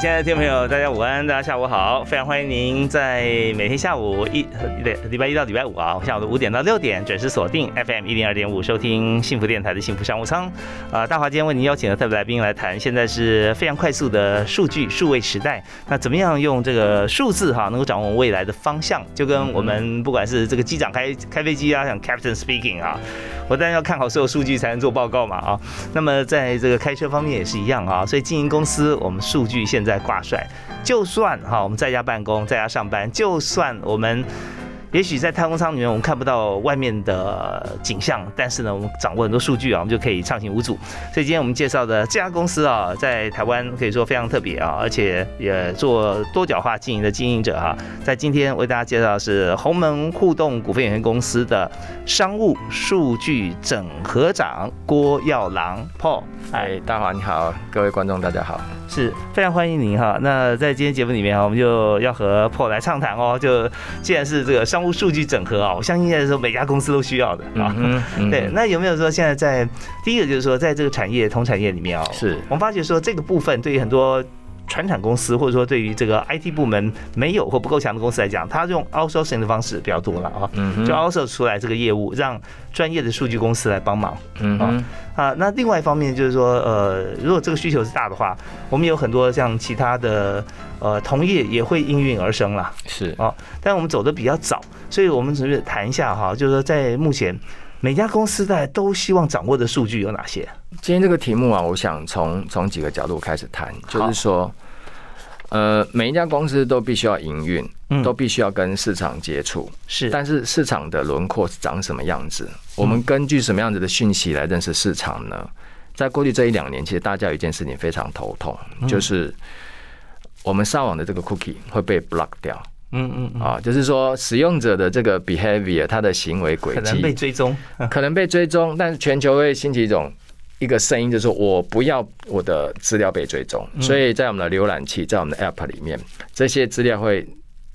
亲爱的听众朋友，大家午安，大家下午好，非常欢迎您在每天下午一礼礼拜一到礼拜五啊，下午的五点到六点准时锁定 FM 一零二点五，收听幸福电台的幸福商务舱。啊，大华今天为您邀请了特别来宾来谈，现在是非常快速的数据数位时代，那怎么样用这个数字哈，能够掌握我们未来的方向？就跟我们不管是这个机长开开飞机啊，像 Captain Speaking 啊，我当然要看好所有数据才能做报告嘛啊。那么在这个开车方面也是一样啊，所以经营公司，我们数据现在在挂帅，就算哈我们在家办公，在家上班，就算我们。也许在太空舱里面，我们看不到外面的景象，但是呢，我们掌握很多数据啊，我们就可以畅行无阻。所以今天我们介绍的这家公司啊，在台湾可以说非常特别啊，而且也做多角化经营的经营者哈。在今天为大家介绍的是鸿门互动股份有限公司的商务数据整合长郭耀郎 Paul。嗨，大华你好，各位观众大家好，是非常欢迎您哈。那在今天节目里面啊，我们就要和 Paul 来畅谈哦。就既然是这个商务数据整合啊，我相信现在说每家公司都需要的啊。对，那有没有说现在在第一个就是说，在这个产业同产业里面啊，是我们发觉说这个部分对于很多。传产公司或者说对于这个 IT 部门没有或不够强的公司来讲，它用 outsourcing 的方式比较多了啊，就 outsource 出来这个业务，让专业的数据公司来帮忙。嗯啊啊，那另外一方面就是说，呃，如果这个需求是大的话，我们有很多像其他的呃同业也会应运而生了。是啊，但我们走的比较早，所以我们只是谈一下哈，就是说在目前。每家公司在都希望掌握的数据有哪些？今天这个题目啊，我想从从几个角度开始谈，就是说，呃，每一家公司都必须要营运，都必须要跟市场接触，是。但是市场的轮廓是长什么样子？我们根据什么样子的讯息来认识市场呢？在过去这一两年，其实大家有一件事情非常头痛，就是我们上网的这个 cookie 会被 block 掉。嗯嗯啊，就是说使用者的这个 behavior，他的行为轨迹。可能被追踪，可能被追踪，但是全球会兴起一种一个声音，就是说我不要我的资料被追踪，所以在我们的浏览器，在我们的 app 里面，这些资料会。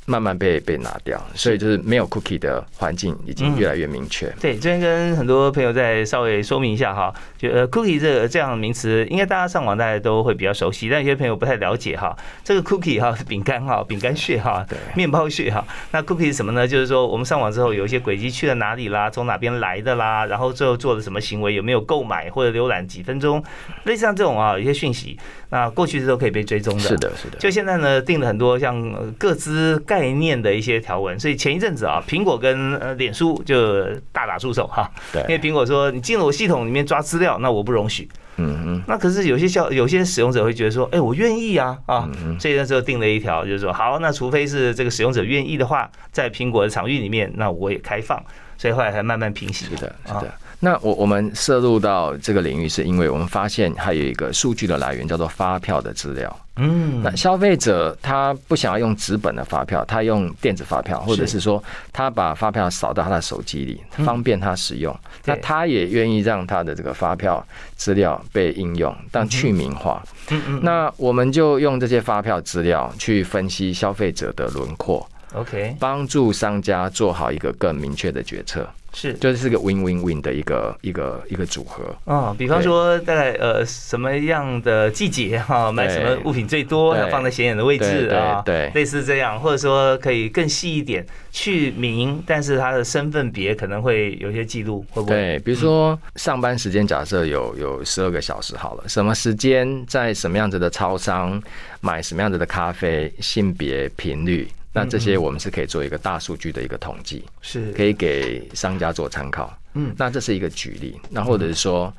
慢慢被被拿掉，所以就是没有 cookie 的环境已经越来越明确。对，这边跟很多朋友再稍微说明一下哈，就呃 cookie 这个这样的名词，应该大家上网大家都会比较熟悉，但有些朋友不太了解哈。这个 cookie 哈是饼干哈，饼干屑哈，对，面包屑哈。那 cookie 是什么呢？就是说我们上网之后有一些轨迹去了哪里啦，从哪边来的啦，然后最后做了什么行为，有没有购买或者浏览几分钟，类似像这种啊，有些讯息，那过去是都可以被追踪的。是的，是的。就现在呢，定了很多像各资。概念的一些条文，所以前一阵子啊，苹果跟呃脸书就大打出手哈。对，因为苹果说你进了我系统里面抓资料，那我不容许。嗯嗯。那可是有些消有些使用者会觉得说，哎，我愿意啊啊。所以那时候定了一条，就是说，好，那除非是这个使用者愿意的话，在苹果的场域里面，那我也开放。所以后来才慢慢平息。是的，是的。那我我们涉入到这个领域，是因为我们发现还有一个数据的来源叫做发票的资料。嗯，那消费者他不想要用纸本的发票，他用电子发票，或者是说他把发票扫到他的手机里，方便他使用。那他也愿意让他的这个发票资料被应用，但去名化。嗯嗯。那我们就用这些发票资料去分析消费者的轮廓，OK，帮助商家做好一个更明确的决策。是，就是个 win win win 的一个一个一个组合啊。比方说，在呃什么样的季节哈，买什么物品最多，要放在显眼的位置啊，对，类似这样，或者说可以更细一点去名，但是他的身份别可能会有些记录，会不会？对，比如说上班时间假设有有十二个小时好了，什么时间在什么样子的超商买什么样子的咖啡，性别频率。那这些我们是可以做一个大数据的一个统计，是可以给商家做参考。嗯，那这是一个举例。那或者是说，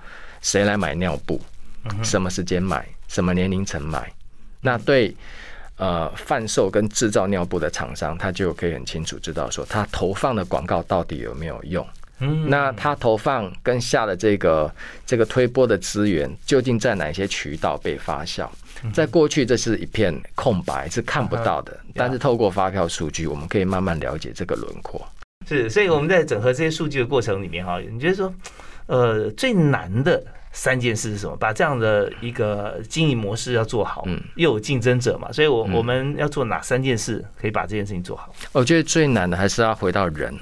谁来买尿布，什么时间买，什么年龄层买，那对呃贩售跟制造尿布的厂商，他就可以很清楚知道说，他投放的广告到底有没有用。嗯，那他投放跟下的这个这个推波的资源，究竟在哪些渠道被发酵？在过去，这是一片空白，是看不到的。但是透过发票数据，我们可以慢慢了解这个轮廓。是，所以我们在整合这些数据的过程里面，哈，你觉得说，呃，最难的三件事是什么？把这样的一个经营模式要做好，嗯，又有竞争者嘛，所以我我们要做哪三件事，可以把这件事情做好？我觉得最难的还是要回到人。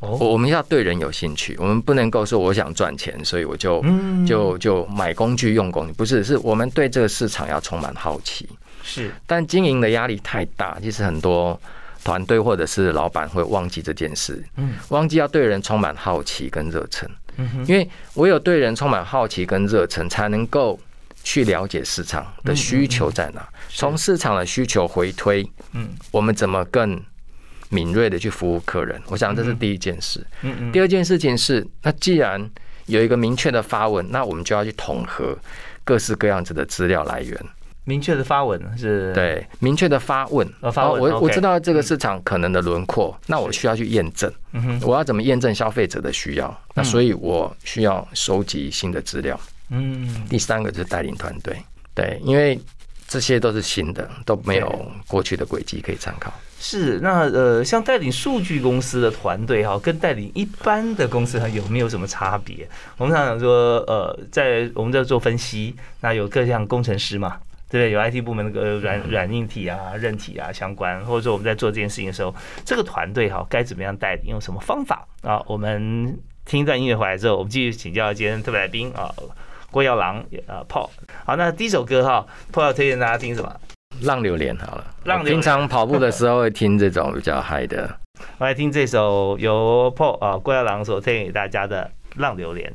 哦，我们要对人有兴趣，我们不能够说我想赚钱，所以我就就就买工具用工具，不是，是我们对这个市场要充满好奇。是，但经营的压力太大，其实很多团队或者是老板会忘记这件事，嗯，忘记要对人充满好奇跟热忱。嗯哼，因为唯有对人充满好奇跟热忱，才能够去了解市场的需求在哪，从市场的需求回推，嗯，我们怎么更。敏锐的去服务客人，我想这是第一件事。嗯嗯。第二件事情是，那既然有一个明确的发文，那我们就要去统合各式各样子的资料来源。明确的发文是？对，明确的发问。发问。我我知道这个市场可能的轮廓，那我需要去验证。嗯哼。我要怎么验证消费者的需要？那所以我需要收集新的资料。嗯。第三个就是带领团队，对，因为这些都是新的，都没有过去的轨迹可以参考。是，那呃，像带领数据公司的团队哈，跟带领一般的公司有没有什么差别？我们常常说，呃，在我们在做分析，那有各项工程师嘛，对不对？有 IT 部门那个软软硬体啊、韧体啊相关，或者说我们在做这件事情的时候，这个团队哈该怎么样带领，用什么方法啊？我们听一段音乐回来之后，我们继续请教今天特别来宾啊，郭耀郎呃 Paul。好，那第一首歌哈，Paul 要推荐大家听什么？浪流连好了，平常跑步的时候会听这种比较嗨的。我来听这首由 Paul 啊郭耀郎所推荐给大家的《浪流连》。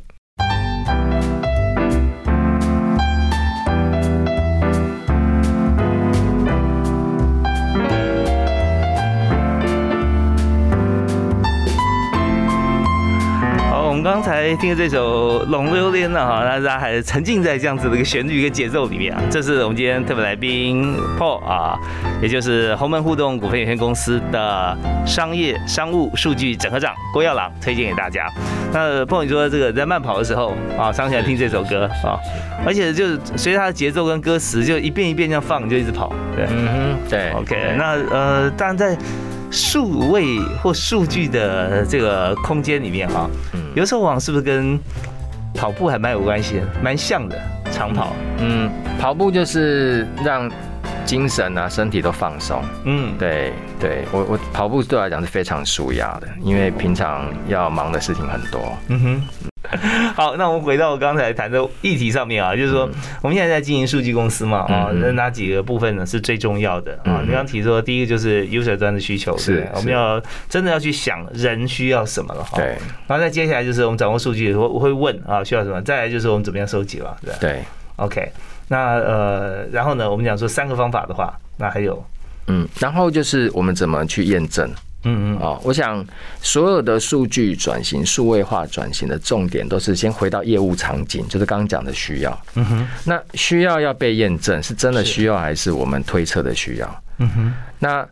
刚才听的这首《龙流连》呢，哈，那大家还沉浸在这样子的一个旋律跟节奏里面啊。这是我们今天特别来宾 Paul 啊，也就是鸿门互动股份有限公司的商业商务数据整合长郭耀朗推荐给大家。那 Paul 你说这个在慢跑的时候啊，常起来听这首歌啊，而且就是随着它的节奏跟歌词，就一遍一遍这样放，就一直跑。对，嗯哼，对。OK，那呃，当然在。数位或数据的这个空间里面哈，有时候往是不是跟跑步还蛮有关系的，蛮像的长跑。嗯，跑步就是让精神啊、身体都放松。嗯，对对，我我跑步对我来讲是非常舒压的，因为平常要忙的事情很多。嗯哼。好，那我们回到我刚才谈的议题上面啊，就是说我们现在在经营数据公司嘛，啊，那哪几个部分呢是最重要的？啊？你刚提说第一个就是 user 端的需求，是，我们要真的要去想人需要什么了哈。对，然后再接下来就是我们掌握数据，我我会问啊需要什么，再来就是我们怎么样收集了，对对，OK，那呃，然后呢，我们讲说三个方法的话，那还有，嗯，然后就是我们怎么去验证。嗯嗯啊，我想所有的数据转型、数位化转型的重点都是先回到业务场景，就是刚刚讲的需要。嗯哼，那需要要被验证，是真的需要还是我们推测的需要？嗯哼，那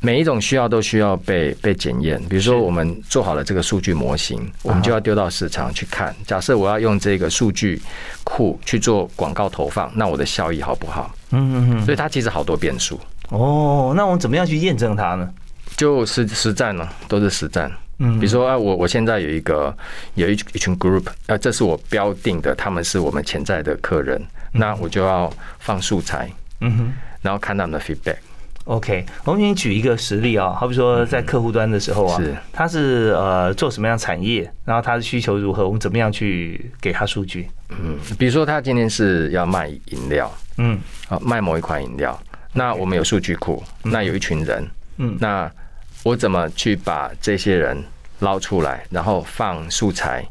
每一种需要都需要被被检验。比如说，我们做好了这个数据模型，我们就要丢到市场去看。假设我要用这个数据库去做广告投放，那我的效益好不好？嗯嗯嗯。所以它其实好多变数。哦，那我们怎么样去验证它呢？就实实战了，都是实战。嗯，比如说啊，我我现在有一个有一一群 group，啊，这是我标定的，他们是我们潜在的客人，那我就要放素材，嗯哼，然后看他们的 feedback。OK，我们给你举一个实例啊，好比说在客户端的时候啊，是。他是呃做什么样产业，然后他的需求如何，我们怎么样去给他数据？嗯，比如说他今天是要卖饮料，嗯，啊，卖某一款饮料，那我们有数据库，那有一群人，嗯，那我怎么去把这些人捞出来，然后放素材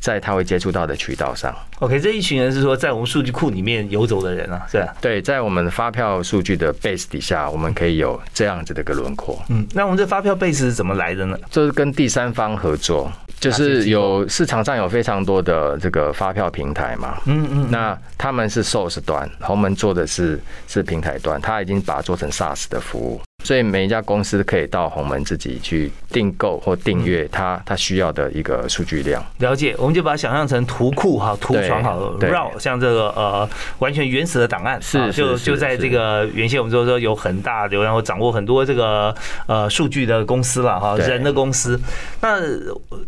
在他会接触到的渠道上？OK，这一群人是说在我们数据库里面游走的人啊，是吧？对，在我们发票数据的 base 底下，我们可以有这样子的一个轮廓。嗯，那我们这发票 base 是怎么来的呢？就是跟第三方合作，就是有市场上有非常多的这个发票平台嘛。嗯嗯，那他们是 source 端，鸿门做的是是平台端，他已经把它做成 SaaS 的服务。所以每一家公司可以到鸿门自己去订购或订阅它它需要的一个数据量。了解，我们就把它想象成图库哈，图床好了 RAW，像这个呃完全原始的档案，是啊就是就在这个原先我们说说有很大流量或掌握很多这个呃数据的公司了哈，人的公司。那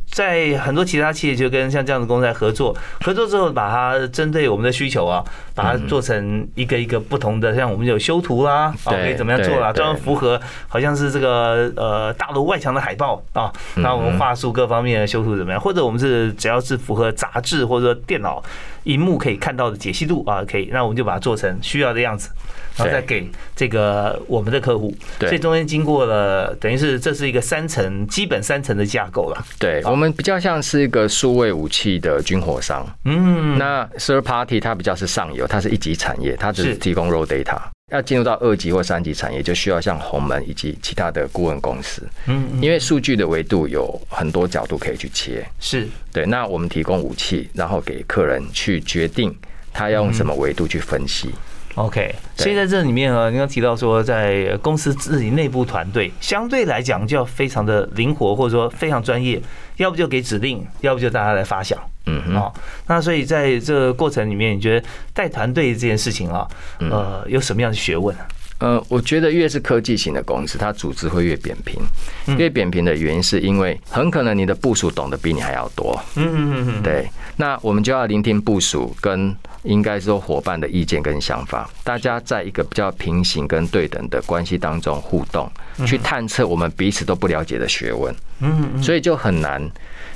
在很多其他企业就跟像这样的公司在合作，合作之后把它针对我们的需求啊，把它做成一个一个不同的，像我们有修图啦，啊可以怎么样做啦，专门符合好像是这个呃大楼外墙的海报啊，那我们画术各方面的修图怎么样？或者我们是只要是符合杂志或者说电脑荧幕可以看到的解析度啊，可以，那我们就把它做成需要的样子。然后再给这个我们的客户，对所以中间经过了，等于是这是一个三层基本三层的架构了。对我们比较像是一个数位武器的军火商。嗯，那 third party 它比较是上游，它是一级产业，它只是是提供 raw data。要进入到二级或三级产业，就需要像鸿门以及其他的顾问公司，嗯，嗯因为数据的维度有很多角度可以去切。是对，那我们提供武器，然后给客人去决定他要用什么维度去分析。OK，所以在这里面啊，你刚提到说，在公司自己内部团队相对来讲就要非常的灵活，或者说非常专业，要不就给指令，要不就大家来发想。嗯哼，哦，那所以在这个过程里面，你觉得带团队这件事情啊，嗯呃，有什么样的学问？呃，我觉得越是科技型的公司，它组织会越扁平。嗯越扁平的原因是因为很可能你的部署懂得比你还要多。嗯嗯嗯嗯，对，那我们就要聆听部署跟应该说伙伴的意见跟想法，大家在一个比较平行跟对等的关系当中互动，去探测我们彼此都不了解的学问。嗯嗯所以就很难，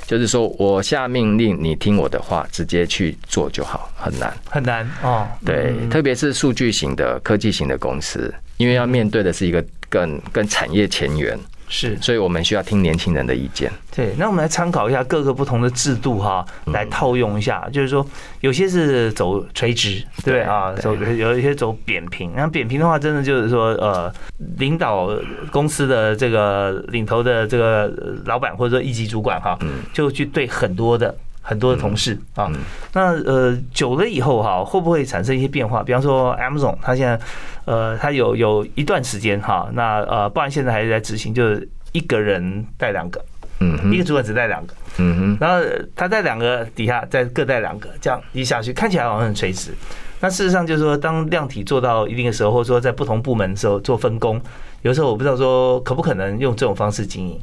就是说我下命令，你听我的话，直接去做就好，很难。很难哦。对，嗯特别是数据型的、科技型的公司，因为要面对的是一个更更产业前沿，是所以我们需要听年轻人的意见。对，那我们来参考一下各个不同的制度哈，嗯来套用一下。就是说，有些是走垂直，对啊？走有一些走扁平。那扁平的话，真的就是说，呃，领导公司的这个领头的这个老板或者说一级主管哈，嗯就去对很多的。很多的同事啊，那呃久了以后哈，会不会产生一些变化？比方说 Amazon，它现在呃它有有一段时间哈，那呃不然现在还是在执行，就是一个人带两个，嗯，一个主管只带两个，嗯哼，然后他带两个底下再各带两个，这样一下去看起来好像很垂直。那事实上就是说，当量体做到一定的时候，或者说在不同部门的时候做分工，有时候我不知道说可不可能用这种方式经营。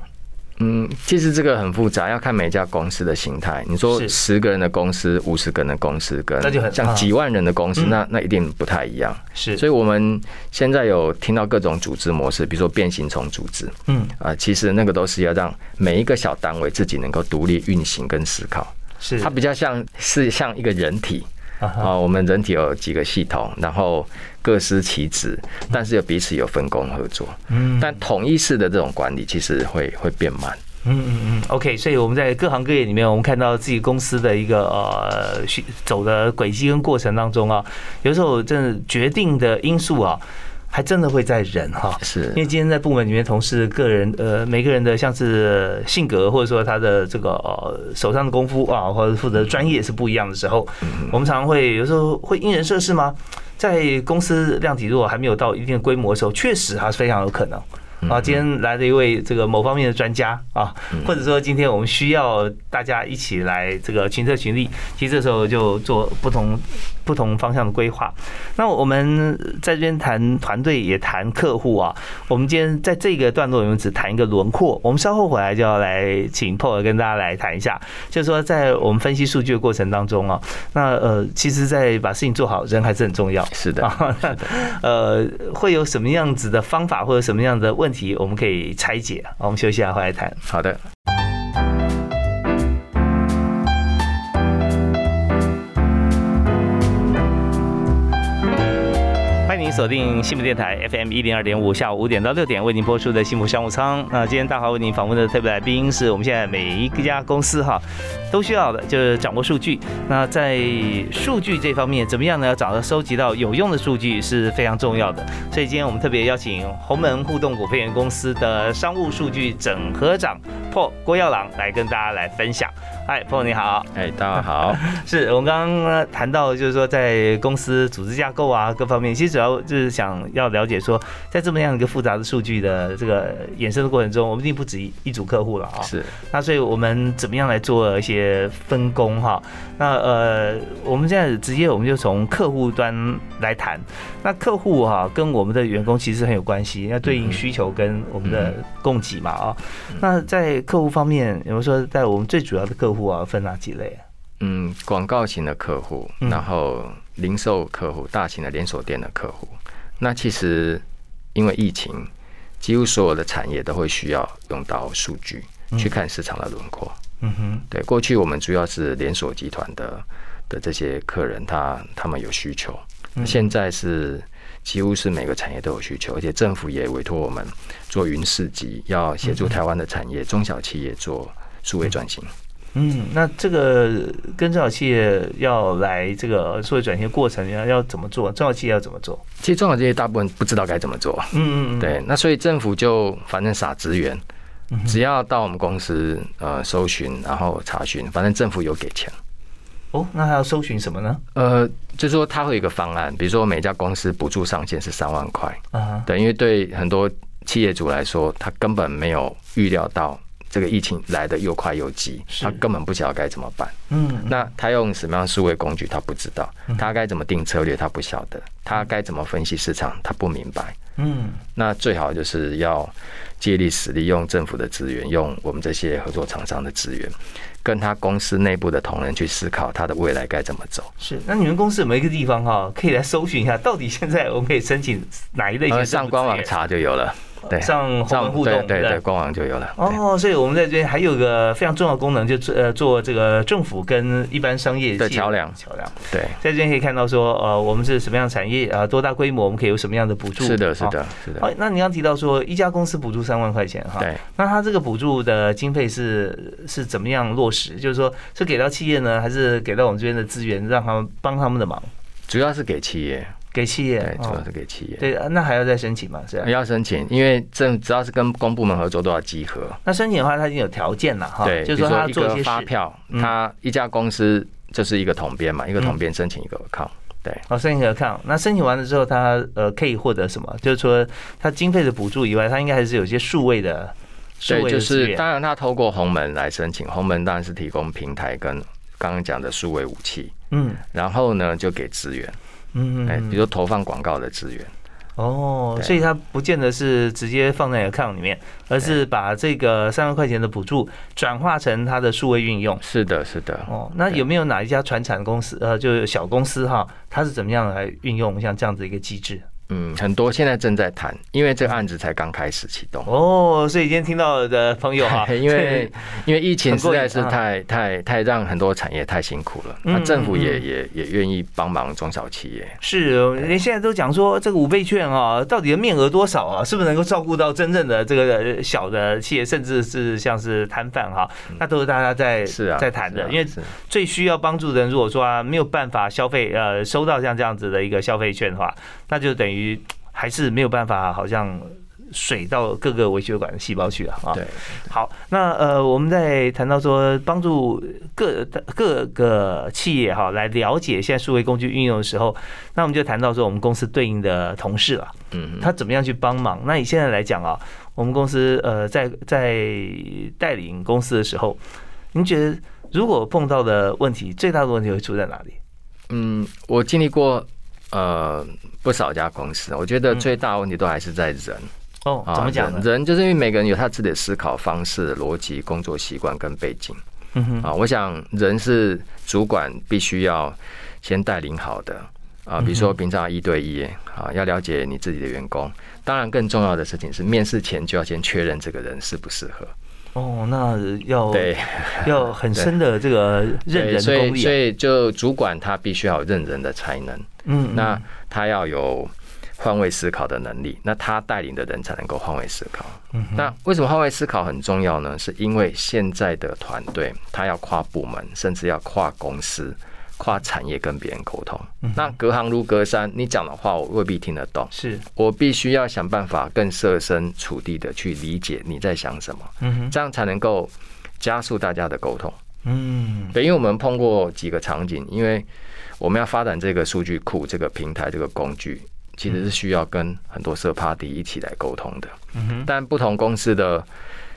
嗯，其实这个很复杂，要看每一家公司的形态。你说十个人的公司、五十个人的公司，跟那就很啊像几万人的公司，嗯。那那一定不太一样。是，所以我们现在有听到各种组织模式，比如说变形虫组织。嗯，啊，其实那个都是要让每一个小单位自己能够独立运行跟思考。是。它比较像是像一个人体啊我们人体有几个系统，然后各司其职，但是又彼此有分工合作。嗯但统一式的这种管理其实会会变慢。嗯嗯嗯，OK，所以我们在各行各业里面，我们看到自己公司的一个呃走的轨迹跟过程当中啊，有时候真的决定的因素啊，还真的会在人哈。是因为今天在部门里面，同事个人呃每个人的像是性格，或者说他的这个呃手上的功夫啊，或者负责专业是不一样的时候，我们常常会有时候会因人设事吗？在公司量体如果还没有到一定的规模的时候，确实还是非常有可能。啊，今天来了一位这个某方面的专家啊，或者说今天我们需要大家一起来这个群策群力，其实这时候就做不同不同方向的规划。那我们在这边谈团队也谈客户啊，我们今天在这个段落里面只谈一个轮廓，我们稍后回来就要来请 Paul 跟大家来谈一下，就是说在我们分析数据的过程当中啊，那呃，其实，在把事情做好，人还是很重要。是的，啊，呃，会有什么样子的方法或者什么样的问题，我们可以拆解。我们休息一下，回来谈。好的。欢迎您锁定幸福电台 FM 一零二点五，下午五点到六点为您播出的幸福商务舱。那今天大华为您访问的特别来宾是我们现在每一家公司哈都需要的，就是掌握数据。那在数据这方面，怎么样呢？要找到收集到有用的数据是非常重要的。所以今天我们特别邀请鸿门互动股份有限公司的商务数据整合长 Paul 郭耀朗来跟大家来分享。嗨，朋友你好。哎，大家好。是我们刚刚谈到，就是说在公司组织架构啊各方面，其实主要就是想要了解说，在这么样一个复杂的数据的这个衍生的过程中，我们一定不止一组客户了啊。是。那所以我们怎么样来做一些分工哈？那呃，我们现在直接我们就从客户端来谈。那客户哈跟我们的员工其实很有关系，要对应需求跟我们的供给嘛啊。那在客户方面，比如说在我们最主要的客户啊，分哪几类？嗯，广告型的客户，然后零售客户，大型的连锁店的客户。那其实因为疫情，几乎所有的产业都会需要用到数据去看市场的轮廓。嗯哼，对，过去我们主要是连锁集团的的这些客人，他他们有需求。现在是几乎是每个产业都有需求，而且政府也委托我们做云市集，要协助台湾的产业中小企业做数位转型。嗯，那这个跟中小企业要来这个数位转型过程要要怎么做？中小企业要怎么做？其实中小企业大部分不知道该怎么做。嗯嗯嗯。对，那所以政府就反正撒资源，只要到我们公司呃搜寻，然后查询，反正政府有给钱。哦，那还要搜寻什么呢？呃，就是说他会有一个方案，比如说每家公司补助上限是三万块。啊，对，因为对很多企业主来说，他根本没有预料到。这个疫情来的又快又急，他根本不晓得该怎么办。嗯，那他用什么样数位工具，他不知道；他该怎么定策略，他不晓得；他该怎么分析市场，他不明白。嗯，那最好就是要借力使力，用政府的资源，用我们这些合作厂商的资源，跟他公司内部的同仁去思考他的未来该怎么走。是，那你们公司有没有一个地方哈，可以来搜寻一下，到底现在我们可以申请哪一类型？上官网查就有了。对，上红门互动，对对，官网就有了。哦，所以我们在这边还有个非常重要的功能，就呃做这个政府跟一般商业的桥梁。桥梁，对，在这边可以看到说，呃，我们是什么样的产业啊，多大规模，我们可以有什么样的补助？是的，是的，是的。哦，那你刚提到说一家公司补助三万块钱哈，对，那他这个补助的经费是是怎么样落实？就是说是给到企业呢，还是给到我们这边的资源，让他们帮他们的忙？主要是给企业。给企业，对，主要是给企业。对，那还要再申请吗？是要申请，因为这只要是跟公部门合作都要集合。那申请的话，它已经有条件了哈。对，就是说他做一些发票，他一家公司就是一个统编嘛，一个统编申请一个 account。对，哦，申请一个 account。那申请完了之后，他呃可以获得什么？就是说，他经费的补助以外，他应该还是有些数位的。对，就是当然，他透过鸿门来申请，鸿门当然是提供平台跟刚刚讲的数位武器。嗯，然后呢，就给资源。嗯，哎，比如投放广告的资源，哦，所以它不见得是直接放在 account 里面，而是把这个三万块钱的补助转化成它的数位运用。是的，是的。哦，那有没有哪一家传产公司，呃，就是小公司哈，它是怎么样来运用像这样子一个机制？嗯，很多现在正在谈，因为这个案子才刚开始启动哦，所以今天听到的朋友哈，因为 因为疫情实在是太太太让很多产业太辛苦了，那政府也也也愿意帮忙中小企业。是，连现在都讲说这个五倍券啊，到底的面额多少啊？是不是能够照顾到真正的这个小的企业，甚至是像是摊贩哈？那都是大家在是啊在谈的，因为最需要帮助的人，如果说啊没有办法消费，呃，收到像这样子的一个消费券的话，那就等于。还是没有办法，好像水到各个微血管的细胞去了啊。对，好，那呃，我们在谈到说帮助各各个企业哈来了解现在数位工具运用的时候，那我们就谈到说我们公司对应的同事了，嗯，他怎么样去帮忙？那你现在来讲啊，我们公司呃在在带领公司的时候，您觉得如果碰到的问题，最大的问题会出在哪里？嗯，我经历过。呃，不少家公司，我觉得最大问题都还是在人哦。怎么讲？人就是因为每个人有他自己的思考方式、逻辑、工作习惯跟背景。嗯哼啊，我想人是主管必须要先带领好的啊。比如说平常一对一啊，要了解你自己的员工。当然，更重要的事情是面试前就要先确认这个人适不适合。哦，那要对 要很深的这个认人功力，所以就主管他必须要有认人的才能。嗯，那他要有换位思考的能力，那他带领的人才能够换位思考。嗯，那为什么换位思考很重要呢？是因为现在的团队他要跨部门，甚至要跨公司。跨产业跟别人沟通，那隔行如隔山，你讲的话我未必听得懂，是。我必须要想办法更设身处地的去理解你在想什么，嗯，这样才能够加速大家的沟通。嗯，对，因为我们碰过几个场景，因为我们要发展这个数据库、这个平台、这个工具，其实是需要跟很多社 party 一起来沟通的。嗯哼，但不同公司的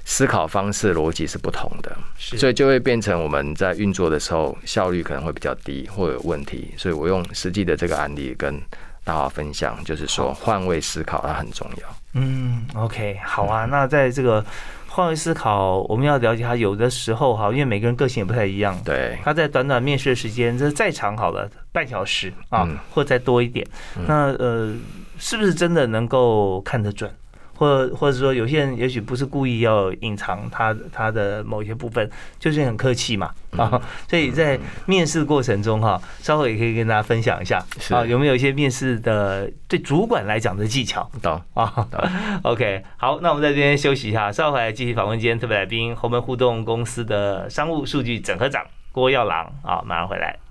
思考方式、逻辑是不同的，所以就会变成我们在运作的时候效率可能会比较低或有问题。所以我用实际的这个案例跟大家分享，就是说换位思考它很重要。嗯，OK，好啊。那在这个换位思考，我们要了解他有的时候哈，因为每个人个性也不太一样。对，他在短短面试的时间，这再长好了，半小时啊，或再多一点，那呃，是不是真的能够看得准？或或者说，有些人也许不是故意要隐藏他他的某一些部分，就是很客气嘛啊。所以在面试过程中哈，稍后也可以跟大家分享一下啊，有没有一些面试的对主管来讲的技巧？懂啊？OK，好，那我们在这边休息一下，稍后来继续访问今天特别来宾，鸿门互动公司的商务数据整合长郭耀郎啊，马上回来。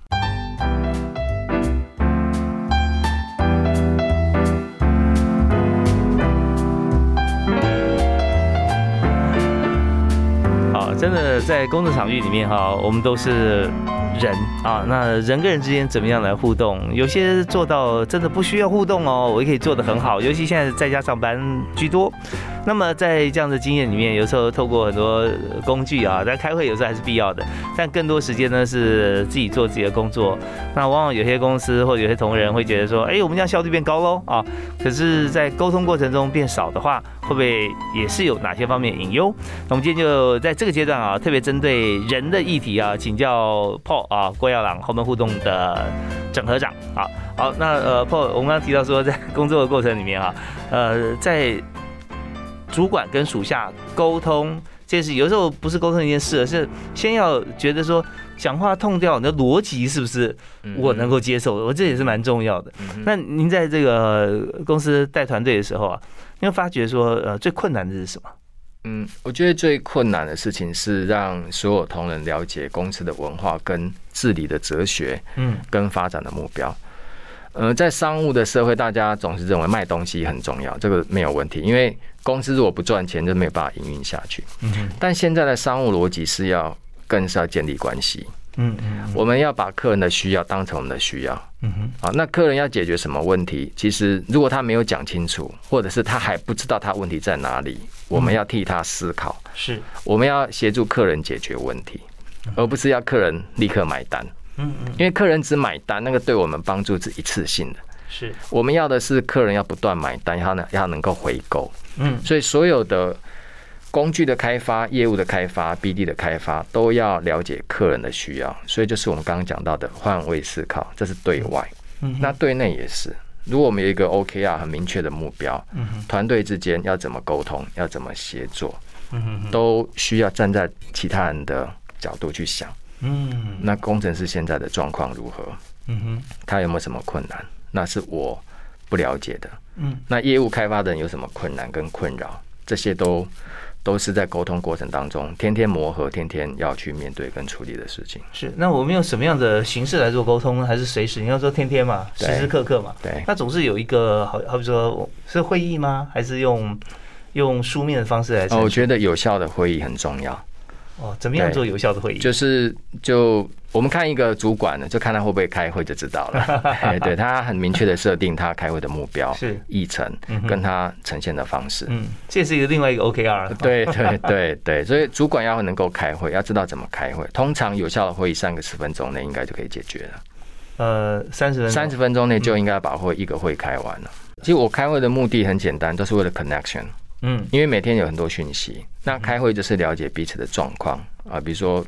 真的在工作场域里面哈，我们都是人啊。那人跟人之间怎么样来互动？有些做到真的不需要互动哦，我也可以做得很好。尤其现在在家上班居多。那么在这样的经验里面，有时候透过很多工具啊，但开会有时候还是必要的。但更多时间呢是自己做自己的工作。那往往有些公司或者有些同仁会觉得说，哎，我们这样效率变高喽啊。可是，在沟通过程中变少的话，会不会也是有哪些方面隐忧？那我们今天就在这个阶段啊，特别针对人的议题啊，请教 Paul 啊，郭耀朗后门互动的整合长啊。好，那呃 Paul，我们刚刚提到说，在工作的过程里面啊，呃，在主管跟属下沟通，这件事有时候不是沟通一件事，而是先要觉得说讲话痛掉，你的逻辑是不是我能够接受？我这也是蛮重要的。那您在这个公司带团队的时候啊，你会发觉说，呃，最困难的是什么？嗯，我觉得最困难的事情是让所有同仁了解公司的文化跟治理的哲学，嗯，跟发展的目标。呃，在商务的社会，大家总是认为卖东西很重要，这个没有问题，因为公司如果不赚钱，就没有办法营运下去。嗯但现在的商务逻辑是要更是要建立关系。嗯嗯。我们要把客人的需要当成我们的需要。嗯哼。好，那客人要解决什么问题？其实如果他没有讲清楚，或者是他还不知道他问题在哪里，我们要替他思考。是。我们要协助客人解决问题，而不是要客人立刻买单。嗯嗯，因为客人只买单，那个对我们帮助是一次性的。是，我们要的是客人要不断买单，然后呢，要能够回购。嗯，所以所有的工具的开发、业务的开发、BD 的开发，都要了解客人的需要。所以就是我们刚刚讲到的换位思考，这是对外。嗯，那对内也是。如果我们有一个 OKR 很明确的目标，嗯团队之间要怎么沟通，要怎么协作，嗯都需要站在其他人的角度去想。嗯，那工程师现在的状况如何？嗯哼，他有没有什么困难？那是我不了解的。嗯，那业务开发的人有什么困难跟困扰？这些都都是在沟通过程当中，天天磨合，天天要去面对跟处理的事情。是，那我们用什么样的形式来做沟通呢？还是随时？你要说天天嘛，时时刻刻嘛。对。那总是有一个好，好比说，是会议吗？还是用用书面的方式来？哦，我觉得有效的会议很重要。哦，怎么样做有效的会议？就是就我们看一个主管呢，就看他会不会开会就知道了。对他很明确的设定他开会的目标、是议程，跟他呈现的方式。嗯，这是一个另外一个 OKR。对对对对，所以主管要能够开会，要知道怎么开会。通常有效的会议三个十分钟内应该就可以解决了。呃，三十分三十分钟内就应该把会一个会开完了。其实我开会的目的很简单，都是为了 connection。嗯，因为每天有很多讯息，那开会就是了解彼此的状况啊，比如说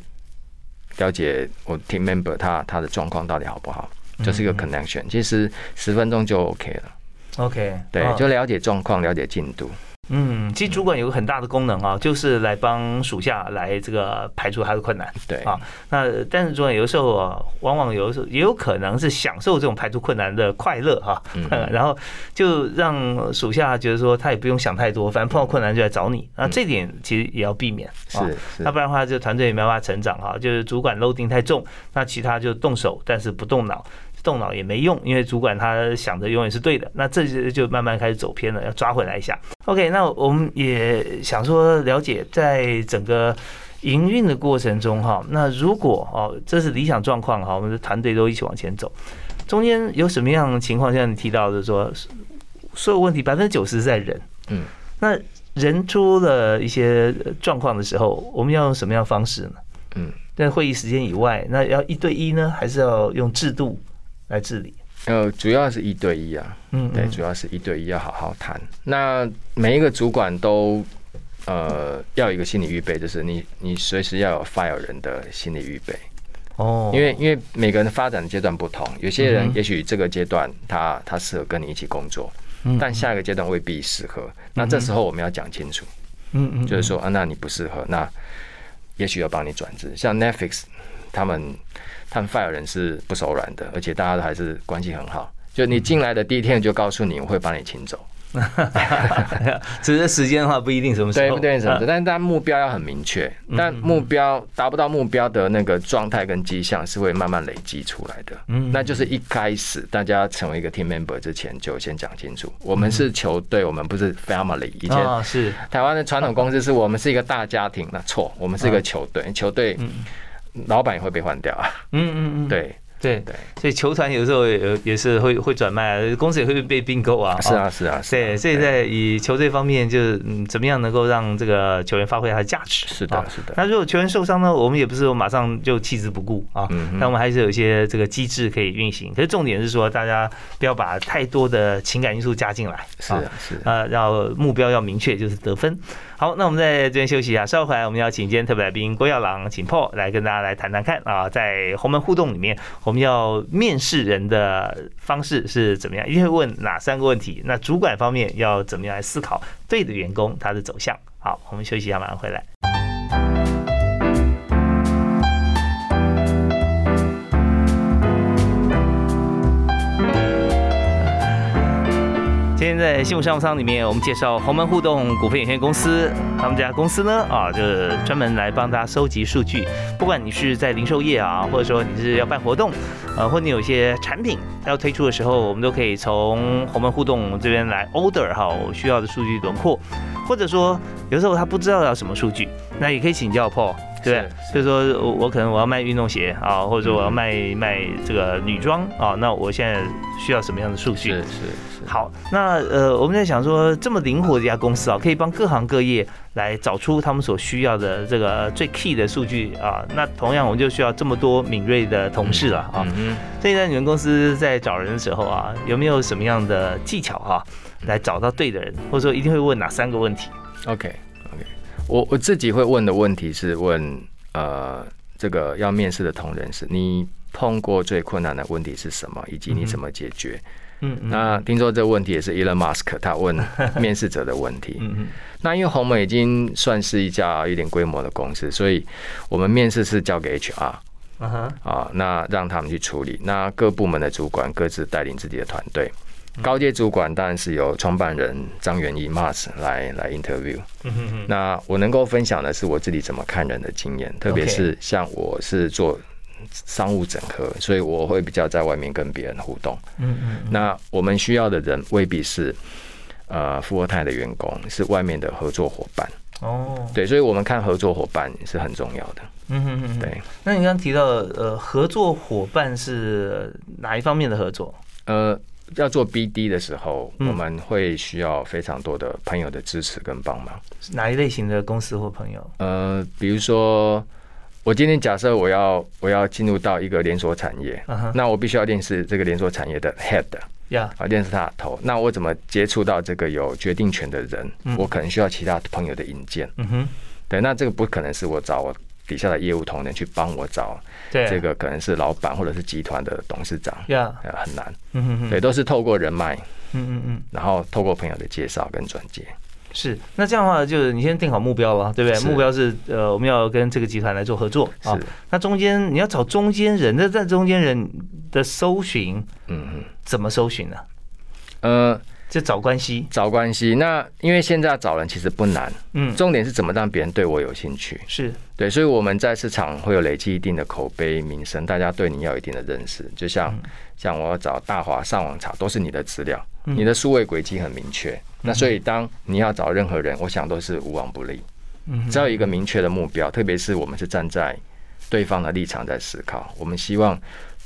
了解我 team member 他他的状况到底好不好，就是一个 connection，其实十分钟就 OK 了。OK，对，就了解状况，了解进度。嗯，其实主管有个很大的功能啊，就是来帮属下来这个排除他的困难。对啊，那但是主管有的时候啊，往往有的时候也有可能是享受这种排除困难的快乐哈，然后就让属下觉得说他也不用想太多，反正碰到困难就来找你。那这点其实也要避免，是，那不然的话就团队也没办法成长哈。就是主管 loading 太重，那其他就动手，但是不动脑。动脑也没用，因为主管他想的永远是对的，那这就就慢慢开始走偏了，要抓回来一下。OK，那我们也想说了解，在整个。营运的过程中哈，那如果哦，这是理想状况哈，我们的团队都一起往前走，中间有什么样的情况？像你提到的说，所有问题百分之九十在人，嗯，那人出了一些状况的时候，我们要用什么样的方式呢？嗯，在会议时间以外，那要一对一呢，还是要用制度来治理？呃，主要是一对一啊，嗯，对，主要是一对一要好好谈。那每一个主管都呃要有一个心理预备，就是你你随时要有 fire 人的心理预备哦，因为因为每个人的发展阶段不同，有些人也许这个阶段他他适合跟你一起工作，但下一个阶段未必适合。那这时候我们要讲清楚，嗯嗯，就是说啊，那你不适合，那也许要帮你转职，像 Netflix 他们。他们 fire 人是不手软的，而且大家都还是关系很好。就你进来的第一天就告诉你，我会把你请走。只是时间的话，不一定什么时候，对不对？什么？但是但目标要很明确。但目标达不到目标的那个状态跟迹象，是会慢慢累积出来的。嗯，那就是一开始大家成为一个 team member 之前，就先讲清楚，我们是球队，我们不是 family。以前是台湾的传统公司，是我们是一个大家庭。那错，我们是一个球队，球队。老板也会被换掉啊！嗯嗯嗯，对。对对，所以球团有时候也也是会会转卖，公司也会被并购啊。是啊是啊，对，所以在以球队方面，就是嗯，怎么样能够让这个球员发挥他的价值？是的，是的。那如果球员受伤呢，我们也不是马上就弃之不顾啊，但我们还是有一些这个机制可以运行。可是重点是说，大家不要把太多的情感因素加进来。是是啊，要目标要明确，就是得分。好，那我们在这边休息一下，稍后回来我们要请今天特别来宾郭耀郎，请 Paul 来跟大家来谈谈看啊，在红门互动里面，我们要面试人的方式是怎么样？一定会问哪三个问题？那主管方面要怎么样来思考对的员工他的走向？好，我们休息一下，马上回来。今天在新闻商务舱里面，我们介绍鸿门互动股份有限公司。他们这家公司呢，啊，就是专门来帮大家收集数据。不管你是在零售业啊，或者说你是要办活动，呃，或你有一些产品要推出的时候，我们都可以从鸿门互动这边来 order 哈需要的数据轮廓。或者说有时候他不知道要什么数据，那也可以请教 Paul。对，所以说我我可能我要卖运动鞋啊，或者说我要卖卖这个女装啊，那我现在需要什么样的数据？是是是。好，那呃，我们在想说，这么灵活的一家公司啊，可以帮各行各业来找出他们所需要的这个最 key 的数据啊。那同样，我们就需要这么多敏锐的同事了啊。嗯所以在你们公司在找人的时候啊，有没有什么样的技巧哈，来找到对的人，或者说一定会问哪三个问题？OK。我我自己会问的问题是问呃，这个要面试的同仁是，你碰过最困难的问题是什么，以及你怎么解决？嗯，那听说这个问题也是 Elon Musk 他问 面试者的问题。嗯嗯，那因为鸿蒙已经算是一家有点规模的公司，所以我们面试是交给 HR，啊，那让他们去处理。那各部门的主管各自带领自己的团队。高阶主管当然是由创办人张元义 Mars 来来 interview。那我能够分享的是我自己怎么看人的经验，特别是像我是做商务整合，所以我会比较在外面跟别人互动。嗯嗯。那我们需要的人未必是呃富二代的员工，是外面的合作伙伴。哦。对，所以我们看合作伙伴是很重要的。嗯哼哼。对。那你刚刚提到呃合作伙伴是哪一方面的合作？呃。要做 BD 的时候，我们会需要非常多的朋友的支持跟帮忙。哪一类型的公司或朋友？呃，比如说，我今天假设我要我要进入到一个连锁产业，那我必须要认识这个连锁产业的 head，呀，啊，认识他的头。那我怎么接触到这个有决定权的人？我可能需要其他朋友的引荐。嗯哼，对，那这个不可能是我找我。底下的业务同仁去帮我找，对这个可能是老板或者是集团的董事长，呀，很难，嗯嗯对，都是透过人脉，嗯嗯嗯，然后透过朋友的介绍跟转介，是，那这样的话就是你先定好目标了，对不对？目标是呃，我们要跟这个集团来做合作，是，那中间你要找中间人，那在中间人的搜寻，嗯嗯，怎么搜寻呢？呃。就找关系，找关系。那因为现在找人其实不难，嗯，重点是怎么让别人对我有兴趣。是对，所以我们在市场会有累积一定的口碑名声，大家对你要有一定的认识。就像像我要找大华上网查，都是你的资料，你的数位轨迹很明确。那所以当你要找任何人，我想都是无往不利。嗯只要有一个明确的目标，特别是我们是站在对方的立场在思考，我们希望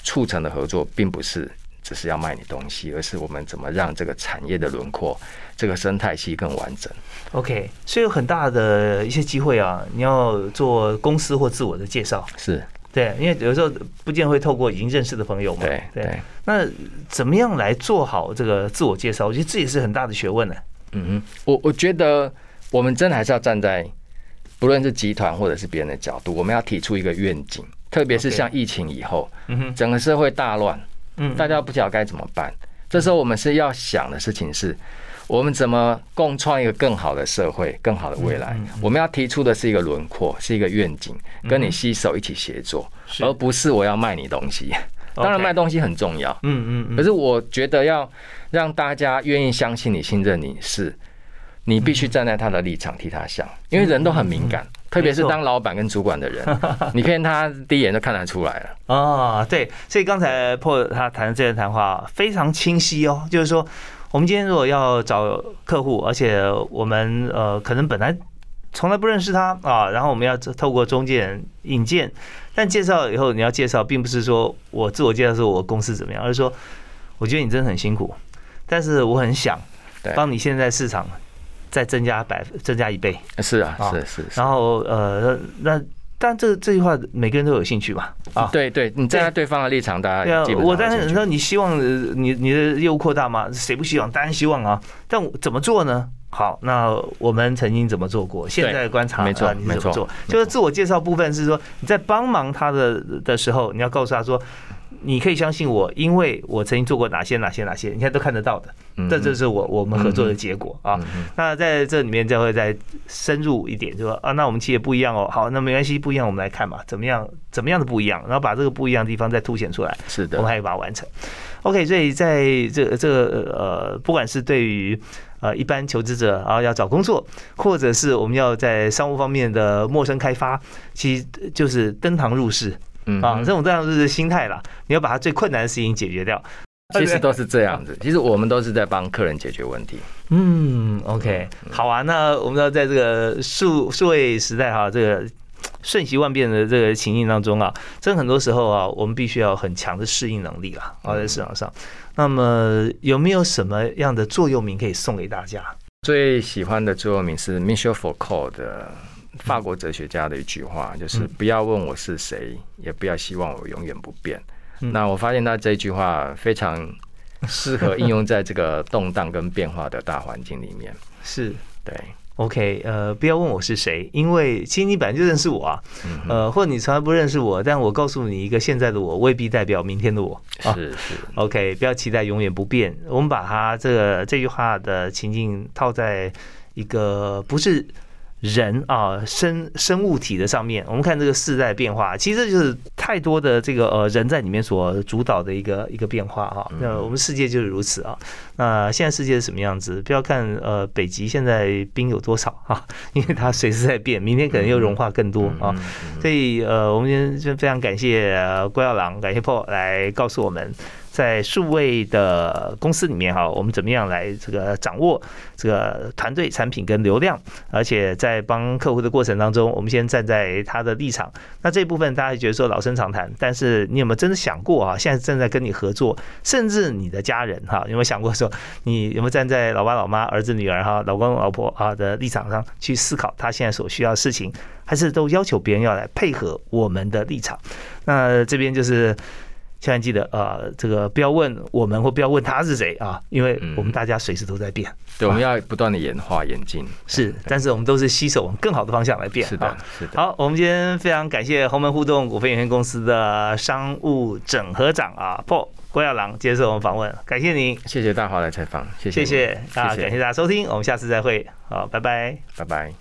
促成的合作，并不是只是要卖你东西，而是我们怎么让这个产业的轮廓、这个生态系更完整。OK，所以有很大的一些机会啊，你要做公司或自我的介绍，是对，因为有时候不见会透过已经认识的朋友嘛，对对，那怎么样来做好这个自我介绍？我觉得这也是很大的学问呢。嗯哼，我我觉得我们真的还是要站在不论是集团或者是别人的角度，我们要提出一个愿景，特别是像疫情以后，嗯哼，整个社会大乱，嗯，大家不晓得该怎么办。这时候我们是要想的事情是，我们怎么共创一个更好的社会、更好的未来。我们要提出的是一个轮廓，是一个愿景，跟你携手一起协作，而不是我要卖你东西。当然，卖东西很重要，嗯嗯嗯，可是我觉得要让大家愿意相信你、信任你是，你必须站在他的立场替他想，因为人都很敏感，特别是当老板跟主管的人，你看他第一眼就看得出来了。啊，对，所以刚才破他谈的这段谈话非常清晰哦，就是说，我们今天如果要找客户，而且我们呃可能本来从来不认识他啊，然后我们要透过中介人引荐，但介绍以后你要介绍，并不是说我自我介绍说我公司怎么样，而是说我觉得你真的很辛苦，但是我很想帮你现在市场再增加百增加一倍，是啊，啊是是是然。后呃那但这这句话每个人都有兴趣嘛啊，对对，你站在对方的立场，大家对啊我当然有兴趣说你希望呃你你的业务扩大吗？谁不希望？当然希望啊。但我怎么做呢？好，那我们曾经怎么做过？现在的观察，没错啊你怎么没错做？就是自我介绍部分是说你在帮忙他的的时候，你要告诉他说，你可以相信我，因为我曾经做过哪些哪些哪些，你看都看得到的。嗯这这是我我们合作的结果啊。那在这里面再会再深入一点，就说啊，那我们企业不一样哦。好，那没关系，不一样，我们来看嘛，怎么样怎么样的不一样，然后把这个不一样的地方再凸显出来。是的，我们还可以把它完成。OK，所以在这个这个呃，不管是对于呃一般求职者啊要找工作，或者是我们要在商务方面的陌生开发，其实就是登堂入室嗯啊，这种登堂入室的心态啦，你要把它最困难的事情解决掉。其实都是这样子。其实我们都是在帮客人解决问题。嗯，OK，好啊。那我们要在这个数数位时代哈，这个瞬息万变的这个情境当中啊，真的很多时候啊，我们必须要很强的适应能力啦，啊，在市场上。那么有没有什么样的座右铭可以送给大家？最喜欢的座右铭是 Michel Foucault 的法国哲学家的一句话，就是嗯不要问我是谁，也不要希望我永远不变。嗯。那我发现他这句话非常适合应用在这个动荡跟变化的大环境里面。是。对，OK，呃，不要问我是谁，因为其实你本来就认识我啊，嗯呃，或者你从来不认识我，但我告诉你一个现在的我，未必代表明天的我。啊。是是，OK，不要期待永远不变。我们把它这个这句话的情境套在一个不是人啊生生物体的上面，我们看这个世代变化，其实就是太多的这个呃人在里面所主导的一个一个变化哈。那我们世界就是如此啊。那现在世界是什么样子？不要看呃北极现在冰有多少哈，因为它随时在变，明天可能又融化更多啊。嗯所以呃，我们今天就非常感谢呃郭耀郎，感谢 Paul 来告诉我们。在数位的公司里面哈，我们怎么样来这个掌握这个团队、产品跟流量，而且在帮客户的过程当中，我们先站在他的立场。那这部分大家觉得说老生常谈，但是你有没有真的想过啊？现在正在跟你合作，甚至你的家人哈，有没有想过说，你有没有站在老爸、老妈、儿子、女儿哈、老公、老婆啊的立场上去思考他现在所需要的事情，还是都要求别人要来配合我们的立场？那这边就是。千万记得啊、呃这个不要问我们或不要问他是谁啊，因为我们大家随时都在变。对，我们要不断的演化演进。是，但是我们都是携手往更好的方向来变。是的啊，是的。好，我们今天非常感谢鸿门互动股份有限公司的商务整合长啊，Paul 郭耀郎接受我们访问，感谢您，谢谢大华来采访，谢谢谢谢啊，感谢大家收听，我们下次再会，好，拜拜。拜拜。